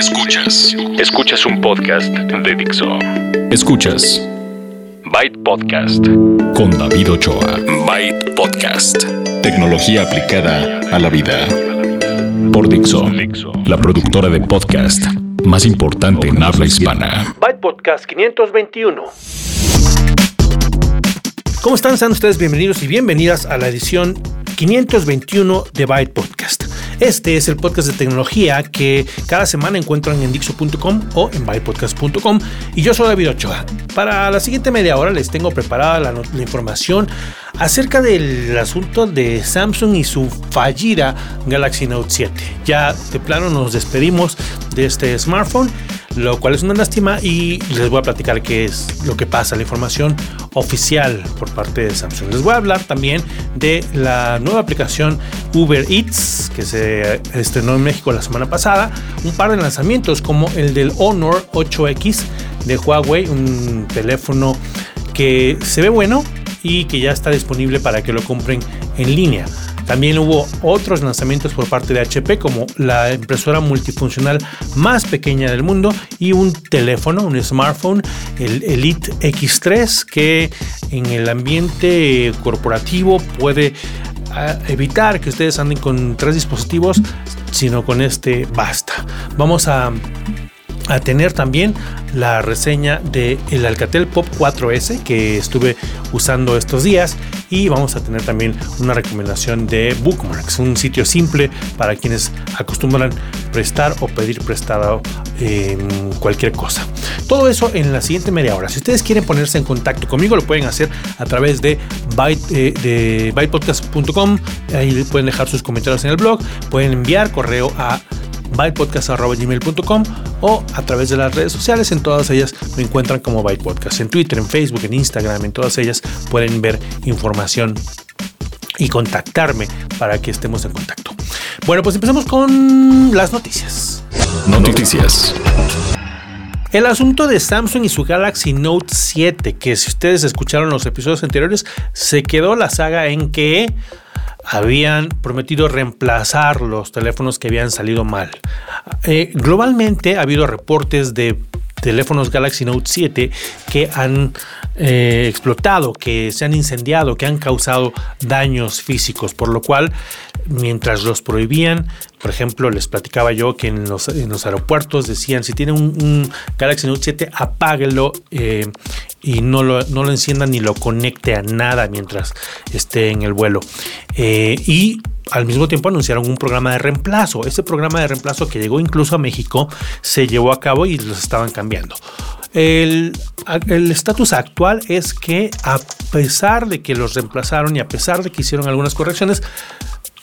Escuchas. Escuchas un podcast de Dixo. Escuchas. Byte Podcast. Con David Ochoa. Byte Podcast. Tecnología aplicada a la vida. Por Dixo. La productora de podcast más importante en habla hispana. Byte Podcast 521. ¿Cómo están? Sean ustedes bienvenidos y bienvenidas a la edición 521 de Byte Podcast. Este es el podcast de tecnología que cada semana encuentran en Dixo.com o en bytepodcast.com y yo soy David Ochoa. Para la siguiente media hora les tengo preparada la, la información acerca del asunto de Samsung y su fallida Galaxy Note 7. Ya de plano nos despedimos de este smartphone lo cual es una lástima y les voy a platicar qué es lo que pasa, la información oficial por parte de Samsung. Les voy a hablar también de la nueva aplicación Uber Eats que se estrenó en México la semana pasada, un par de lanzamientos como el del Honor 8X de Huawei, un teléfono que se ve bueno y que ya está disponible para que lo compren en línea. También hubo otros lanzamientos por parte de HP como la impresora multifuncional más pequeña del mundo y un teléfono, un smartphone, el Elite X3 que en el ambiente corporativo puede ah, evitar que ustedes anden con tres dispositivos, sino con este basta. Vamos a a tener también la reseña de el Alcatel Pop 4S que estuve usando estos días y vamos a tener también una recomendación de Bookmarks, un sitio simple para quienes acostumbran prestar o pedir prestado en cualquier cosa. Todo eso en la siguiente media hora. Si ustedes quieren ponerse en contacto conmigo, lo pueden hacer a través de, eh, de bytepodcast.com. Ahí pueden dejar sus comentarios en el blog. Pueden enviar correo a bytepodcast.gmail.com o a través de las redes sociales. En todas ellas me encuentran como Byte Podcast. En Twitter, en Facebook, en Instagram, en todas ellas pueden ver información y contactarme para que estemos en contacto. Bueno, pues empezamos con las noticias. Noticias. El asunto de Samsung y su Galaxy Note 7, que si ustedes escucharon los episodios anteriores, se quedó la saga en que habían prometido reemplazar los teléfonos que habían salido mal. Eh, globalmente ha habido reportes de teléfonos Galaxy Note 7 que han eh, explotado, que se han incendiado, que han causado daños físicos, por lo cual mientras los prohibían, por ejemplo, les platicaba yo que en los, aeropuertos decían, si tiene un, Galaxy Note 7, apáguelo eh, y no lo, no lo encienda ni lo conecte a nada mientras esté en el vuelo. Eh, y al mismo tiempo anunciaron un programa de reemplazo. Ese programa de reemplazo que llegó incluso a México se llevó a cabo y los estaban cambiando. El estatus actual es que a pesar de que los reemplazaron y a pesar de que hicieron algunas correcciones,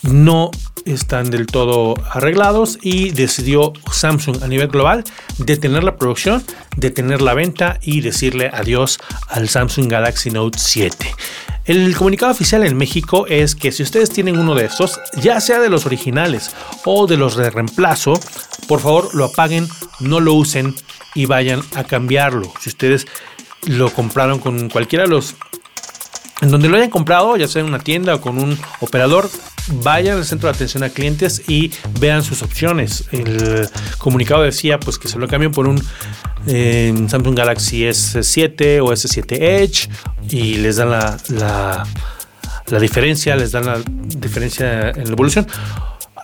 no están del todo arreglados y decidió Samsung a nivel global detener la producción, detener la venta y decirle adiós al Samsung Galaxy Note 7. El comunicado oficial en México es que si ustedes tienen uno de estos, ya sea de los originales o de los de reemplazo, por favor lo apaguen, no lo usen y vayan a cambiarlo. Si ustedes lo compraron con cualquiera de los en donde lo hayan comprado, ya sea en una tienda o con un operador, vayan al centro de atención a clientes y vean sus opciones. El comunicado decía pues que se lo cambien por un eh, Samsung Galaxy S7 o S7 Edge y les dan la, la, la diferencia, les dan la diferencia en la evolución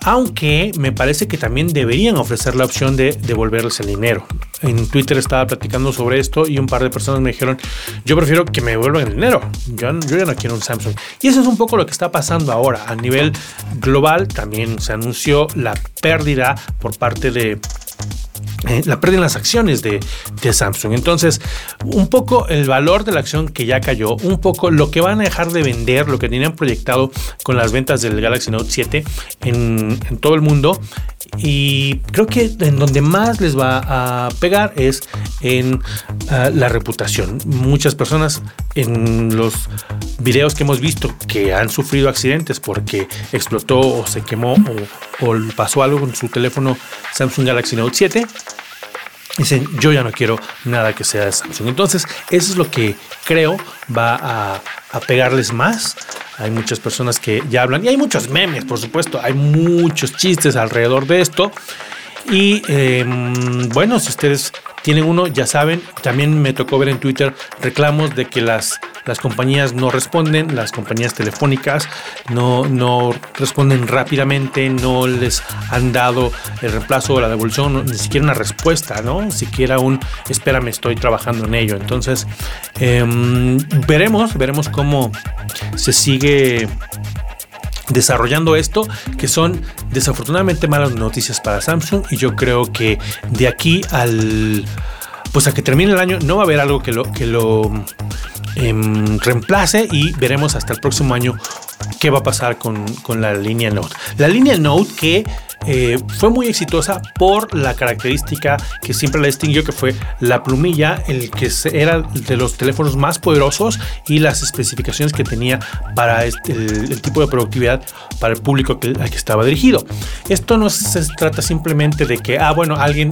aunque me parece que también deberían ofrecer la opción de devolverles el dinero. En Twitter estaba platicando sobre esto y un par de personas me dijeron, yo prefiero que me devuelvan el dinero, yo, yo ya no quiero un Samsung. Y eso es un poco lo que está pasando ahora. A nivel global también se anunció la pérdida por parte de eh, la pérdida las acciones de, Samsung. Entonces, un poco el valor de la acción que ya cayó, un poco lo que van a dejar de vender, lo que tenían proyectado con las ventas del Galaxy Note 7 en, todo el mundo. Y creo que en donde más les va a pegar es en ah, la reputación. Muchas personas en los videos que hemos visto que han sufrido accidentes porque explotó o se quemó o, pasó algo con su teléfono Samsung Galaxy Note 7 dicen yo ya no quiero nada que sea de Samsung. Entonces, eso es lo que creo va a, a, pegarles más. Hay muchas personas que ya hablan y hay muchos memes, por supuesto, hay muchos chistes alrededor de esto. Y em, bueno, si ustedes tienen uno, ya saben, también me tocó ver en Twitter reclamos de que las, las compañías no responden, las compañías telefónicas no, no responden rápidamente, no les han dado el reemplazo o la devolución, ni siquiera una respuesta, ¿no? Ni siquiera un espérame, estoy trabajando en ello. Entonces, em, veremos, veremos cómo se sigue desarrollando esto, que son desafortunadamente malas noticias para Samsung y yo creo que de aquí al pues a que termine el año no va a haber algo que lo que lo em, reemplace y veremos hasta el próximo año qué va a pasar con, con la línea Note. La línea Note que eh, fue muy exitosa por la característica que siempre la distinguió, que fue la plumilla, el que era de los teléfonos más poderosos y las especificaciones que tenía para este, el, tipo de productividad para el público que, al que estaba dirigido. Esto no se trata simplemente de que, ah, bueno, alguien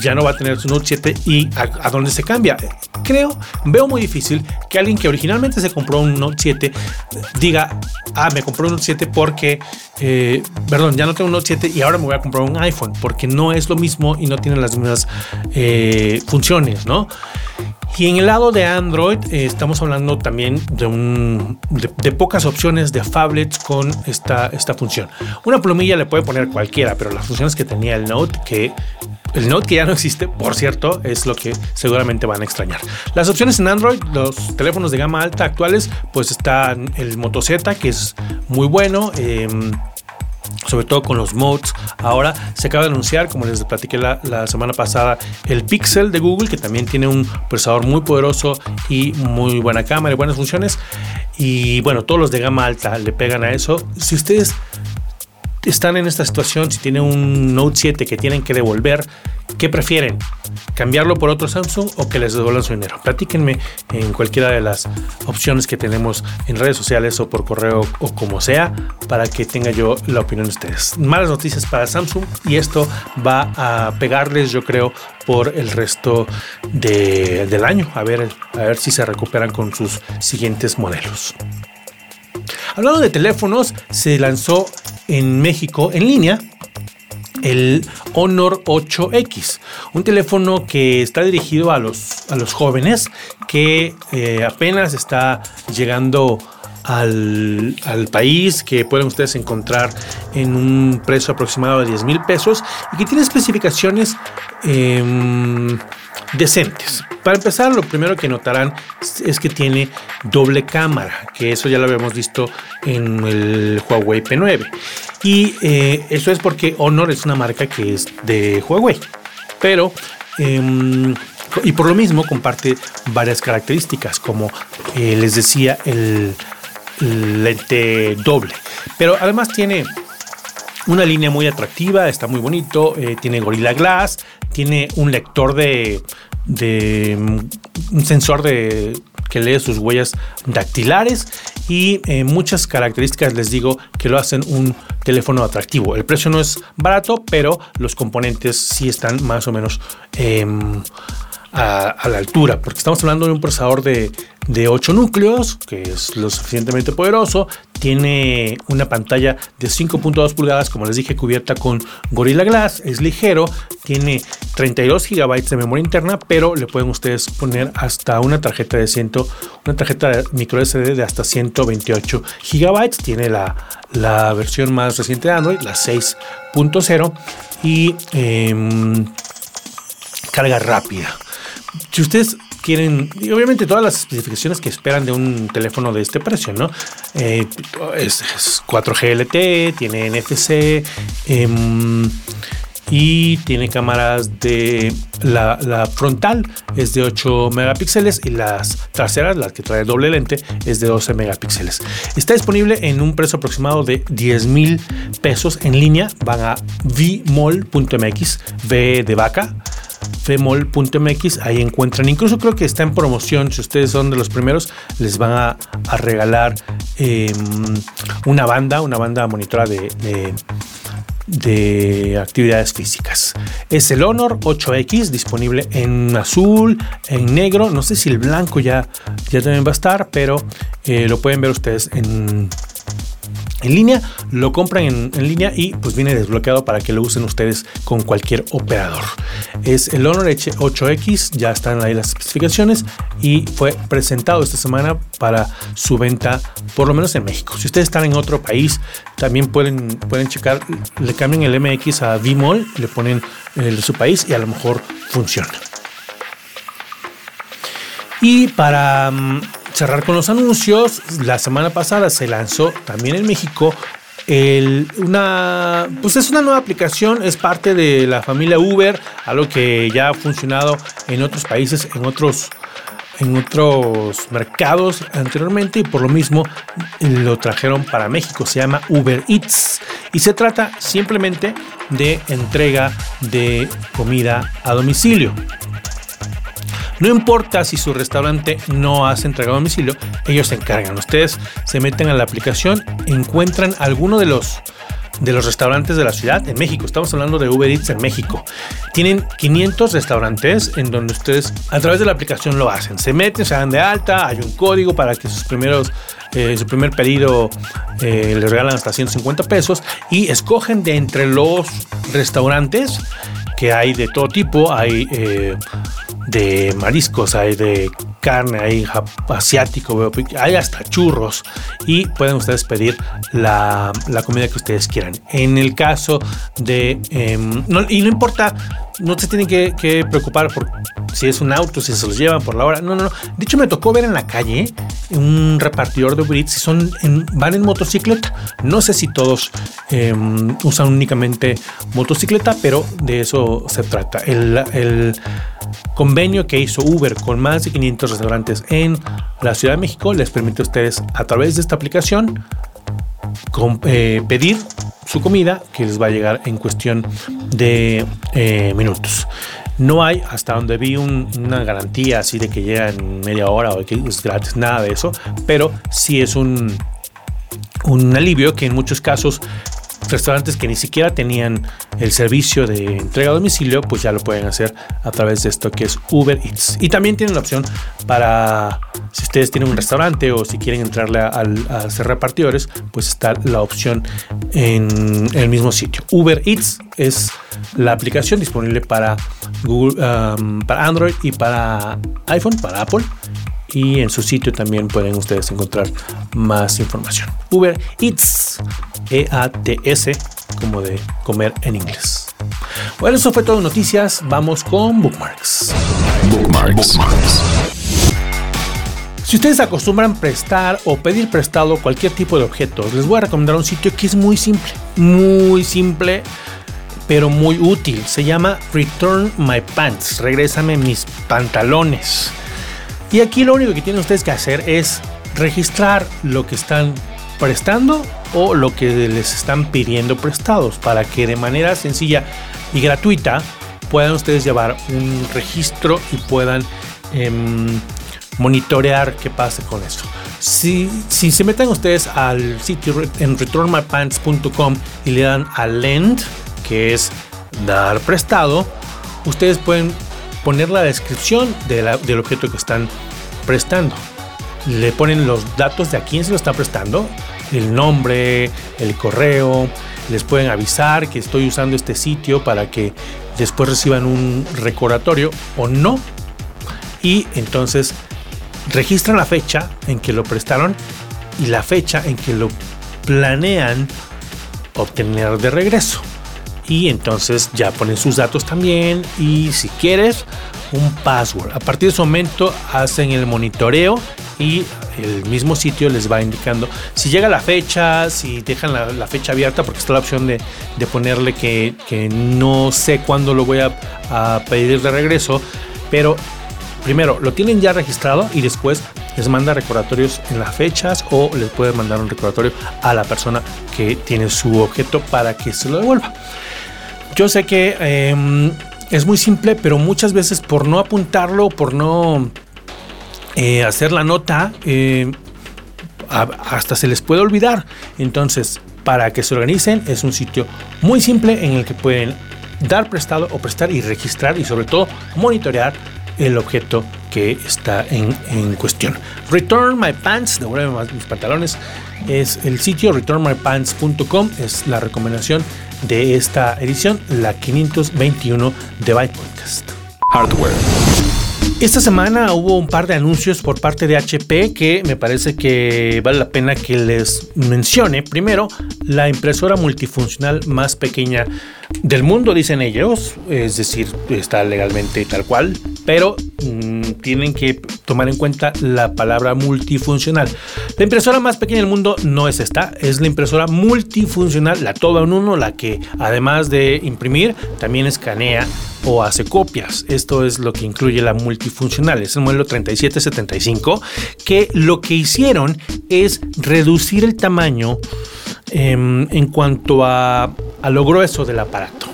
ya no va a tener su Note 7 y a, dónde se cambia. Creo, veo muy difícil que alguien que originalmente se compró un Note 7 diga, ah, me compró un Note 7 porque, eh, perdón, ya no tengo un Note 7 y ahora me voy a comprar un iPhone, porque no es lo mismo y no tiene las mismas eh, funciones, ¿no? Y en el lado de Android eh, estamos hablando también de, pocas opciones de phablets con esta, esta función. Una plumilla le puede poner cualquiera, pero las funciones que tenía el Note, que el Note que ya no existe, por cierto, es lo que seguramente van a extrañar. Las opciones en Android, los teléfonos de gama alta actuales, pues está el Moto Z, que es muy bueno. Em, sobre todo con los modes. Ahora se acaba de anunciar, como les platiqué la, semana pasada, el Pixel de Google, que también tiene un procesador muy poderoso y muy buena cámara y buenas funciones. Y bueno, todos los de gama alta le pegan a eso. Si ustedes están en esta situación, si tienen un Note 7 que tienen que devolver, ¿qué prefieren? ¿Cambiarlo por otro Samsung o que les devuelvan su dinero? Platíquenme en cualquiera de las opciones que tenemos en redes sociales o por correo o como sea para que tenga yo la opinión de ustedes. Malas noticias para Samsung y esto va a pegarles yo creo por el resto del año. A ver, a ver si se recuperan con sus siguientes modelos. Hablando de teléfonos, se lanzó en México en línea el Honor 8X, un teléfono que está dirigido a los, a los jóvenes que eh, apenas está llegando al, país, que pueden ustedes encontrar en un precio aproximado de 10 mil pesos y que tiene especificaciones em, decentes. Para empezar, lo primero que notarán es que tiene doble cámara, que eso ya lo habíamos visto en el Huawei P9. Y eh, eso es porque Honor es una marca que es de Huawei. Pero, em, y por lo mismo comparte varias características, como eh, les decía, el, lente doble. Pero además tiene una línea muy atractiva, está muy bonito, eh, tiene Gorilla Glass, tiene un lector de, de un sensor de que lee sus huellas dactilares y eh, muchas características les digo que lo hacen un teléfono atractivo. El precio no es barato, pero los componentes sí están más o menos em, a, la altura, porque estamos hablando de un procesador de, de 8 núcleos, que es lo suficientemente poderoso, tiene una pantalla de 5.2 pulgadas, como les dije, cubierta con Gorilla Glass, es ligero, tiene 32 GB de memoria interna, pero le pueden ustedes poner hasta una tarjeta de 100, una tarjeta micro SD de hasta 128 GB, tiene la, la versión más reciente de Android, la 6.0 y em, carga rápida. Si ustedes quieren, obviamente todas las especificaciones que esperan de un teléfono de este precio, ¿no? Eh, es, 4G LTE, tiene NFC em, y tiene cámaras de la, frontal es de 8 megapíxeles y las traseras, las que trae doble lente, es de 12 megapíxeles. Está disponible en un precio aproximado de 10 mil pesos en línea. Van a vmall.mx, V de vaca femol.mx, ahí encuentran, incluso creo que está en promoción, si ustedes son de los primeros, les van a, regalar em, una banda, una banda monitora de, de, actividades físicas. Es el Honor 8X, disponible en azul, en negro, no sé si el blanco ya, ya también va a estar, pero eh, lo pueden ver ustedes en en línea, lo compran en, línea y pues viene desbloqueado para que lo usen ustedes con cualquier operador. Es el Honor 8X, ya están ahí las especificaciones y fue presentado esta semana para su venta, por lo menos en México. Si ustedes están en otro país, también pueden, pueden checar, le cambian el MX a Vmol, le ponen el su país y a lo mejor funciona. Y para mm, cerrar con los anuncios, la semana pasada se lanzó también en México una, pues es una nueva aplicación, es parte de la familia Uber, algo que ya ha funcionado en otros países, en otros, en otros mercados anteriormente y por lo mismo lo trajeron para México. Se llama Uber Eats y se trata simplemente de entrega de comida a domicilio. No importa si su restaurante no hace entrega a domicilio, ellos se encargan. Ustedes se meten a la aplicación, encuentran alguno de los de los restaurantes de la ciudad en México. Estamos hablando de Uber Eats en México. Tienen 500 restaurantes en donde ustedes a través de la aplicación lo hacen. Se meten, se dan de alta, hay un código para que sus primeros, eh, su primer pedido eh, les regalan hasta 150 pesos y escogen de entre los restaurantes que hay de todo tipo. Hay eh, de mariscos, hay de carne, hay asiático, hay hasta churros y pueden ustedes pedir la, comida que ustedes quieran. En el caso de, em, y no importa, no se tienen que, preocupar por si es un auto, si se los llevan por la hora, no, no, no. De hecho me tocó ver en la calle un repartidor de Uber Eats, son van en motocicleta, no sé si todos em, usan únicamente motocicleta, pero de eso se trata. El convenio que hizo Uber con más de 500 restaurantes en la Ciudad de México les permite a ustedes a través de esta aplicación eh, pedir su comida que les va a llegar en cuestión de eh, minutos. No hay, hasta donde vi una garantía así de que llega en media hora o que es gratis, nada de eso, pero sí es un, un alivio que en muchos casos restaurantes que ni siquiera tenían el servicio de entrega a domicilio, pues ya lo pueden hacer a través de esto que es Uber Eats. Y también tienen la opción para, si ustedes tienen un restaurante o si quieren entrarle a, a ser repartidores, pues está la opción en, el mismo sitio. Uber Eats es la aplicación disponible para Google, um, para Android y para iPhone, para Apple y en su sitio también pueden ustedes encontrar más información. Uber Eats, E-A-T-S, como de comer en inglés. Bueno, eso fue todo noticias. Vamos con bookmarks. Bookmarks. Si ustedes acostumbran prestar o pedir prestado cualquier tipo de objetos, les voy a recomendar un sitio que es muy simple, muy simple, pero muy útil. Se llama Return My Pants, regrésame mis pantalones. Y aquí lo único que tienen ustedes que hacer es registrar lo que están prestando o lo que les están pidiendo prestados para que de manera sencilla y gratuita puedan ustedes llevar un registro y puedan em, monitorear qué pasa con eso. Si, si, se meten ustedes al sitio en returnmypants.com y le dan a lend, que es dar prestado, ustedes pueden poner la descripción del objeto que están prestando. Le ponen los datos de a quién se lo está prestando, el nombre, el correo, les pueden avisar que estoy usando este sitio para que después reciban un recordatorio o no. Y entonces registran la fecha en que lo prestaron y la fecha en que lo planean obtener de regreso y entonces ya ponen sus datos también y si quieres un password. A partir de ese momento hacen el monitoreo y el mismo sitio les va indicando si llega la fecha, si dejan la, fecha abierta, porque está la opción de, ponerle que, no sé cuándo lo voy a, pedir de regreso, pero primero lo tienen ya registrado y después les manda recordatorios en las fechas o les puede mandar un recordatorio a la persona que tiene su objeto para que se lo devuelva. Yo sé que em, es muy simple, pero muchas veces por no apuntarlo, por no eh, hacer la nota, em, hasta se les puede olvidar. Entonces, para que se organicen, es un sitio muy simple en el que pueden dar prestado o prestar y registrar y sobre todo monitorear el objeto que está en, en cuestión. Return My Pants, devuelve mis pantalones, es el sitio returnmypants.com, es la recomendación de esta edición, la 521 de Byte Podcast. Hardware. Esta semana hubo un par de anuncios por parte de HP que me parece que vale la pena que les mencione. Primero, la impresora multifuncional más pequeña del mundo, dicen ellos, es decir, está legalmente tal cual, pero mmm, tienen que tomar en cuenta la palabra multifuncional. La impresora más pequeña del mundo no es esta, es la impresora multifuncional, la toda en uno, la que además de imprimir, también escanea o hace copias. Esto es lo que incluye la multifuncional. Es el modelo 3775 que lo que hicieron es reducir el tamaño eh, en cuanto a, a lo grueso del aparato.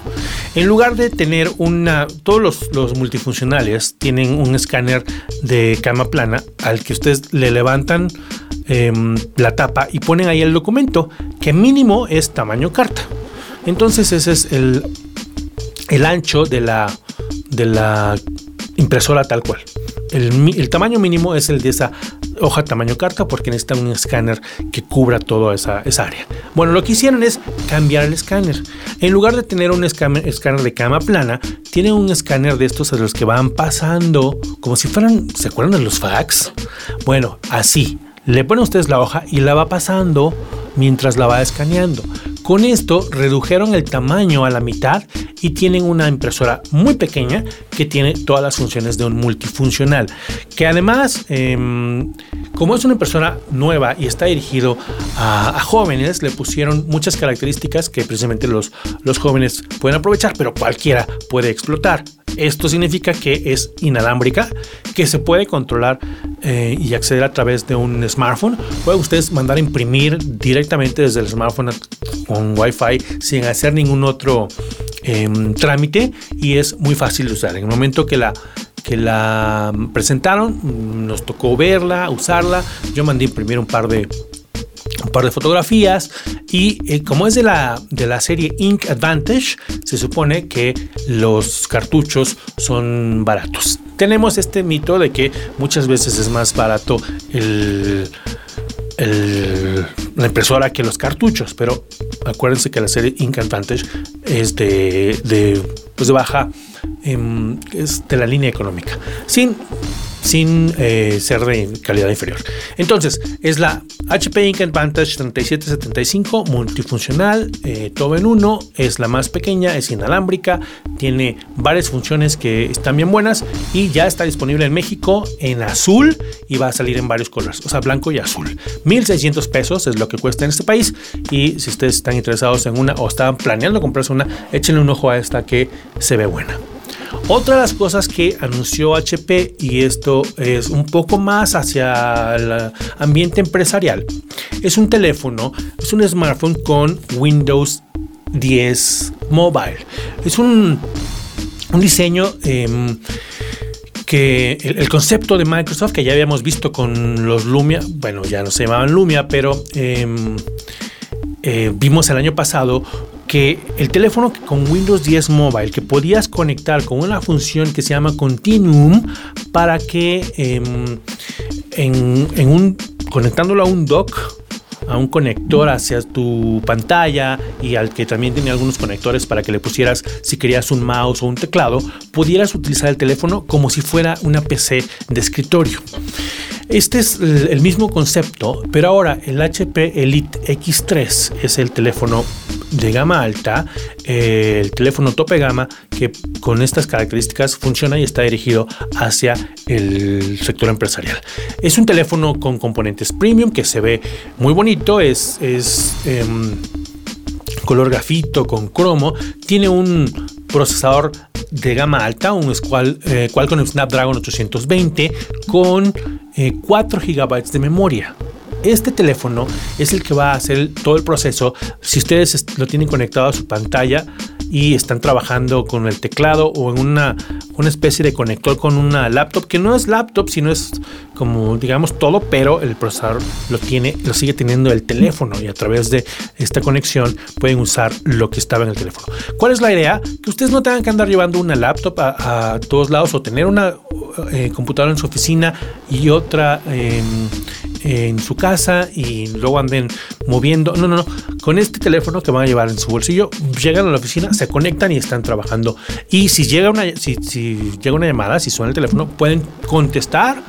En lugar de tener una, todos los, multifuncionales tienen un escáner de cama plana al que ustedes le levantan eh, la tapa y ponen ahí el documento, que mínimo es tamaño carta. Entonces ese es el, el ancho de la, de la impresora tal cual. El, tamaño mínimo es el de esa hoja tamaño carta porque necesita un escáner que cubra toda esa, esa, área. Bueno, lo que hicieron es cambiar el escáner. En lugar de tener un escáner, de cama plana, tiene un escáner de estos a los que van pasando como si fueran, ¿se acuerdan de los fax? Bueno, así. Le ponen ustedes la hoja y la va pasando mientras la va escaneando. Con esto redujeron el tamaño a la mitad y tienen una impresora muy pequeña que tiene todas las funciones de un multifuncional. Que además, eh, como es una impresora nueva y está dirigido a, a, jóvenes, le pusieron muchas características que precisamente los, los jóvenes pueden aprovechar, pero cualquiera puede explotar. Esto significa que es inalámbrica, que se puede controlar eh, y acceder a través de un smartphone. Pueden ustedes mandar a imprimir directamente desde el smartphone con Wi-Fi sin hacer ningún otro eh, trámite y es muy fácil de usar. En el momento que la que la presentaron, nos tocó verla, usarla. Yo mandé imprimir un par de un par de fotografías y eh, como es de la, de la serie Ink Advantage, se supone que los cartuchos son baratos. Tenemos este mito de que muchas veces es más barato el, la impresora que los cartuchos, pero acuérdense que la serie Ink Advantage es de, de, pues de baja, eh, es de la línea económica. Sin sin eh, ser de calidad inferior. Entonces, es la HP Ink Advantage 3775 multifuncional, eh, todo en uno, es la más pequeña, es inalámbrica, tiene varias funciones que están bien buenas y ya está disponible en México en azul y va a salir en varios colores, o sea, blanco y azul. 1600 pesos es lo que cuesta en este país y si ustedes están interesados en una o están planeando comprarse una, échenle un ojo a esta que se ve buena. Otra de las cosas que anunció HP, y esto es un poco más hacia el ambiente empresarial, es un teléfono, es un smartphone con Windows 10 Mobile. Es un, un diseño... Eh, que el, concepto de Microsoft que ya habíamos visto con los Lumia, bueno, ya no se llamaban Lumia, pero eh, eh, vimos el año pasado que el teléfono con Windows 10 Mobile que podías conectar con una función que se llama Continuum para que eh, en, un, conectándolo a un dock a un conector hacia tu pantalla y al que también tiene algunos conectores para que le pusieras si querías un mouse o un teclado, pudieras utilizar el teléfono como si fuera una PC de escritorio. Este es el mismo concepto, pero ahora el HP Elite X3 es el teléfono de gama alta, eh, el teléfono tope gama que con estas características funciona y está dirigido hacia el sector empresarial. Es un teléfono con componentes premium que se ve muy bonito, es, es eh, color grafito con cromo, tiene un procesador de gama alta, un Squal, eh, Qualcomm Snapdragon 820 con eh, 4 GB de memoria. Este teléfono es el que va a hacer todo el proceso. Si ustedes lo tienen conectado a su pantalla y están trabajando con el teclado o en una, una especie de conector con una laptop, que no es laptop, sino es como digamos todo, pero el procesador lo tiene, lo sigue teniendo el teléfono y a través de esta conexión pueden usar lo que estaba en el teléfono. ¿Cuál es la idea? Que ustedes no tengan que andar llevando una laptop a, todos lados o tener una eh, computadora en su oficina y otra en su casa y luego anden moviendo. No, no, no. Con este teléfono que van a llevar en su bolsillo, llegan a la oficina, se conectan y están trabajando. Y si llega una, si, llega una llamada, si suena el teléfono, pueden contestar,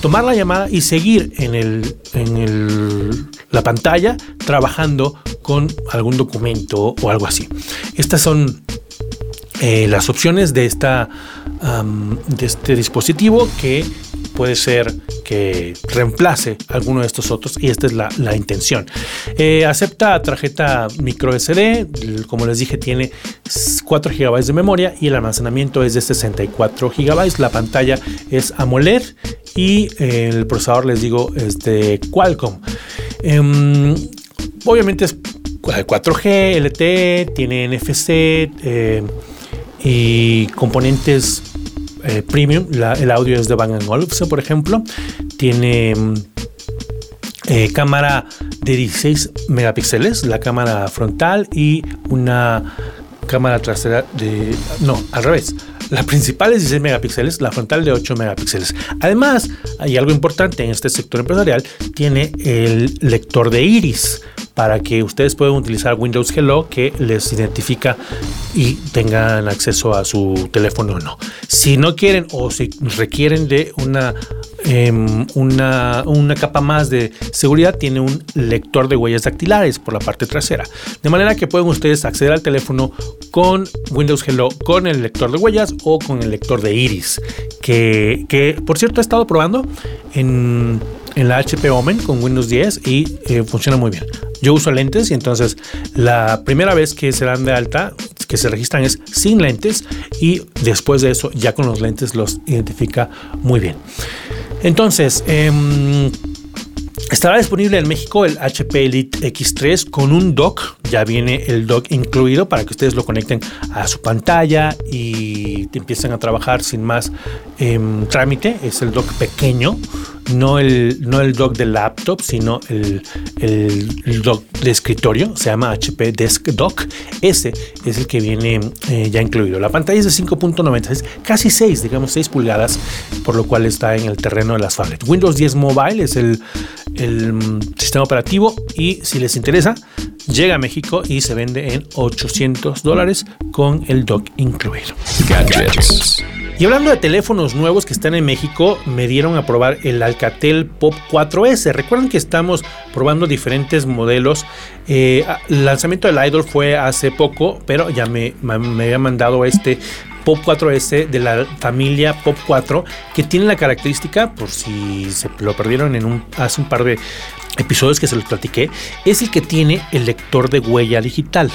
tomar la llamada y seguir en, el, en el, la pantalla trabajando con algún documento o algo así. Estas son eh, las opciones de, esta, de este dispositivo que puede ser que reemplace alguno de estos otros y esta es la, intención. Eh, acepta tarjeta micro SD, como les dije tiene 4 GB de memoria y el almacenamiento es de 64 GB, la pantalla es AMOLED y el procesador les digo es de Qualcomm. Em, obviamente es 4G, LTE, tiene NFC eh, y componentes eh, premium. el audio es de Bang Olufsen, por ejemplo. Tiene mm, eh, cámara de 16 megapíxeles, la cámara frontal y una cámara trasera de... No, al revés. La principal es 16 megapíxeles, la frontal de 8 megapíxeles. Además, hay algo importante en este sector empresarial, tiene el lector de iris para que ustedes puedan utilizar Windows Hello que les identifica y tengan acceso a su teléfono o no. Si no quieren o si requieren de una, em, una, una capa más de seguridad, tiene un lector de huellas dactilares por la parte trasera. De manera que pueden ustedes acceder al teléfono con Windows Hello, con el lector de huellas o con el lector de iris. Que, que por cierto he estado probando en en la HP Omen con Windows 10 y eh, funciona muy bien. Yo uso lentes y entonces la primera vez que se dan de alta, que se registran es sin lentes y después de eso ya con los lentes los identifica muy bien. Entonces, em, Estará disponible en México el HP Elite X3 con un dock. Ya viene el dock incluido para que ustedes lo conecten a su pantalla y empiecen a trabajar sin más em, trámite. Es el dock pequeño, no el, no el dock de laptop, sino el, el, dock de escritorio. Se llama HP Desk Dock. Ese es el que viene eh, ya incluido. La pantalla es de 5.96, casi 6, digamos 6 pulgadas, por lo cual está en el terreno de las tablets. Windows 10 Mobile es el el mm, sistema operativo y si les interesa, llega a México y se vende en 800 dólares con el dock incluido. Y hablando de teléfonos nuevos que están en México, me dieron a probar el Alcatel Pop 4S. Recuerden que estamos probando diferentes modelos. Eh, el lanzamiento del Idol fue hace poco, pero ya me, me había mandado este Pop 4S de la familia Pop 4 que tiene la característica, por si se lo perdieron en un, hace un par de episodios que se los platiqué, es el que tiene el lector de huella digital.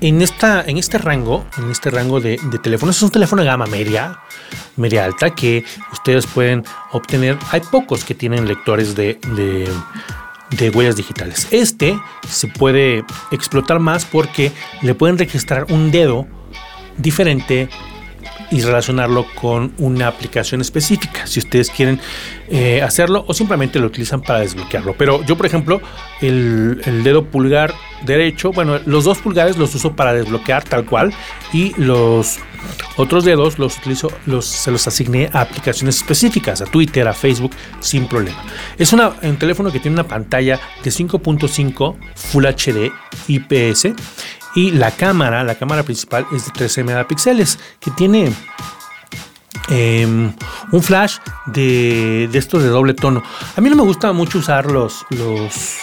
En, esta, en este rango, en este rango de, teléfonos, es un teléfono de gama media, media alta que ustedes pueden obtener. Hay pocos que tienen lectores de, de huellas digitales. Este se puede explotar más porque le pueden registrar un dedo diferente y relacionarlo con una aplicación específica, si ustedes quieren eh, hacerlo o simplemente lo utilizan para desbloquearlo. Pero yo, por ejemplo, el, dedo pulgar derecho, bueno, los dos pulgares los uso para desbloquear tal cual y los otros dedos los utilizo, los, se los asigné a aplicaciones específicas, a Twitter, a Facebook, sin problema. Es una, un teléfono que tiene una pantalla de 5.5 Full HD IPS y la cámara, la cámara principal es de 13 megapíxeles, que tiene em, un flash de, de estos de doble tono. A mí no me gusta mucho usar los, los,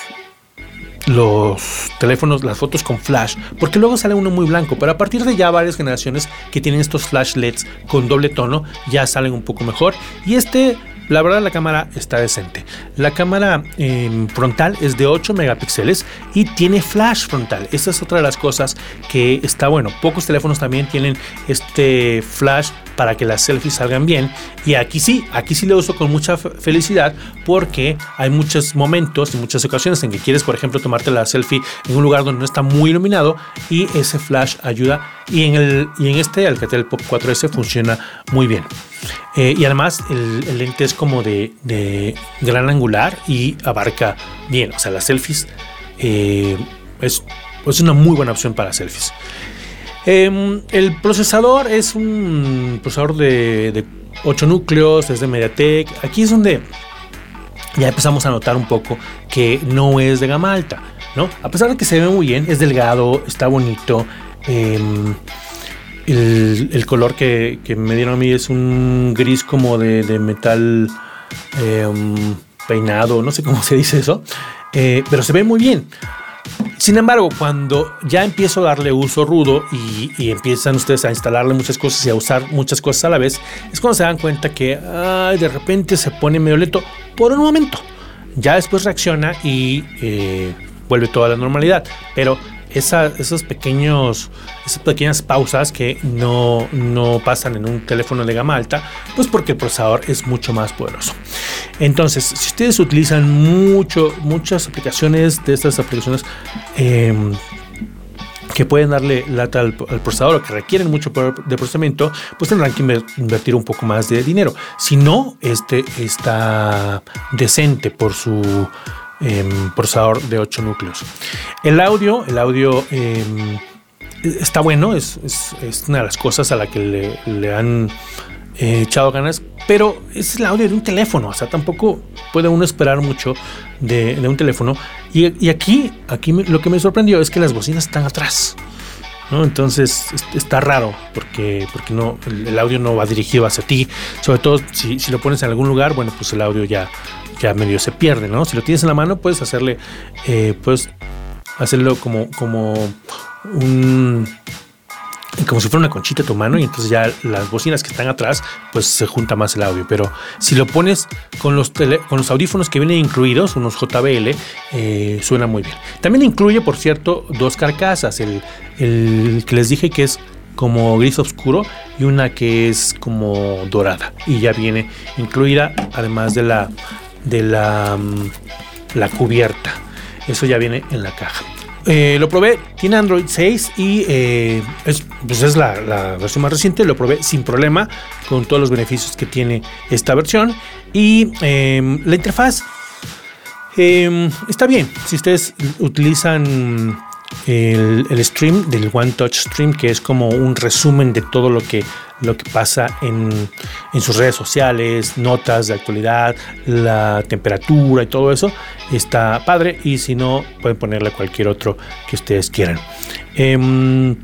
los teléfonos, las fotos con flash, porque luego sale uno muy blanco, pero a partir de ya varias generaciones que tienen estos flash LEDs con doble tono, ya salen un poco mejor. Y este la verdad la cámara está decente. La cámara em, frontal es de 8 megapíxeles y tiene flash frontal. Esta es otra de las cosas que está bueno. Pocos teléfonos también tienen este flash para que las selfies salgan bien. Y aquí sí, aquí sí lo uso con mucha felicidad porque hay muchos momentos y muchas ocasiones en que quieres, por ejemplo, tomarte la selfie en un lugar donde no está muy iluminado y ese flash ayuda. Y en, el, y en este Alcatel Pop 4S funciona muy bien. Eh, y además el, lente es como de, gran angular y abarca bien. O sea, las selfies eh, es, es, una muy buena opción para selfies. Em, el procesador es un procesador de, de 8 núcleos, es de MediaTek. Aquí es donde ya empezamos a notar un poco que no es de gama alta, ¿no? A pesar de que se ve muy bien, es delgado, está bonito. Em, el, color que, me dieron a mí es un gris como de, metal em, peinado, no sé cómo se dice eso, eh, pero se ve muy bien. Sin embargo, cuando ya empiezo a darle uso rudo y, empiezan ustedes a instalarle muchas cosas y a usar muchas cosas a la vez, es cuando se dan cuenta que de repente se pone medio lento por un momento. Ya después reacciona y eh, vuelve toda la normalidad. Pero esos pequeños, esas pequeñas pausas que no, no pasan en un teléfono de gama alta, pues porque el procesador es mucho más poderoso. Entonces, si ustedes utilizan mucho, muchas aplicaciones de estas aplicaciones em, que pueden darle lata al, procesador o que requieren mucho poder de procesamiento, pues tendrán que invertir un poco más de dinero. Si no, este está decente por su Em, procesador de 8 núcleos. El audio, el audio em, está bueno, es, una de las cosas a la que le, han eh, echado ganas, pero es el audio de un teléfono, o sea, tampoco puede uno esperar mucho de, un teléfono. Y, aquí, aquí lo que me sorprendió es que las bocinas están atrás. Entonces está raro porque, porque no, el audio no va dirigido hacia ti. Sobre todo si, si, lo pones en algún lugar, bueno, pues el audio ya, ya medio se pierde, ¿no? Si lo tienes en la mano, puedes hacerle, eh, hacerlo como, como un como si fuera una conchita a tu mano y entonces ya las bocinas que están atrás pues se junta más el audio. Pero si lo pones con los, con los audífonos que vienen incluidos unos JBL eh, suena muy bien. También incluye por cierto dos carcasas el, el que les dije que es como gris oscuro y una que es como dorada. Y ya viene incluida además de la de la, mm, la cubierta. Eso ya viene en la caja. Eh, lo probé, tiene Android 6 y eh, es, pues es la, versión más reciente. Lo probé sin problema con todos los beneficios que tiene esta versión. Y em, la interfaz em, está bien. Si ustedes utilizan el, stream del One Touch Stream, que es como un resumen de todo lo que, lo que pasa en, sus redes sociales, notas de actualidad, la temperatura y todo eso. Está padre y si no, pueden ponerle cualquier otro que ustedes quieran. Em,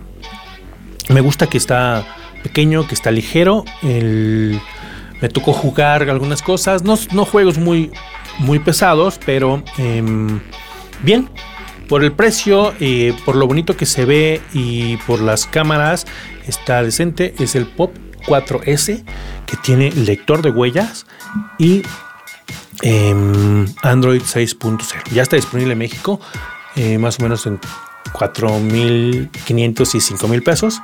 me gusta que está pequeño, que está ligero. me tocó jugar algunas cosas, no, juegos muy, muy pesados, pero em, bien, por el precio, eh, por lo bonito que se ve y por las cámaras, está decente. Es el Pop 4S que tiene lector de huellas y em, Android 6.0. Ya está disponible en México, eh, más o menos en 4.500 y 5.000 pesos.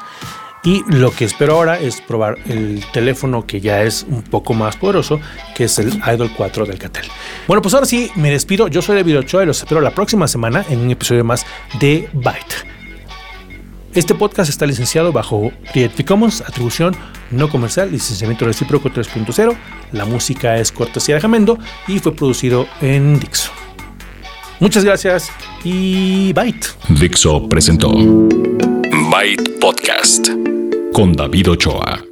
Y lo que espero ahora es probar el teléfono que ya es un poco más poderoso, que es el Idol 4 del Catel. Bueno, pues ahora sí, me despido. Yo soy David Ochoa y los espero la próxima semana en un episodio más de Byte. Este podcast está licenciado bajo Creative Commons, atribución no comercial, licenciamiento recíproco 3.0. La música es cortesía de Jamendo y fue producido en Dixo. Muchas gracias y Byte. Dixo presentó Byte Podcast con David Ochoa.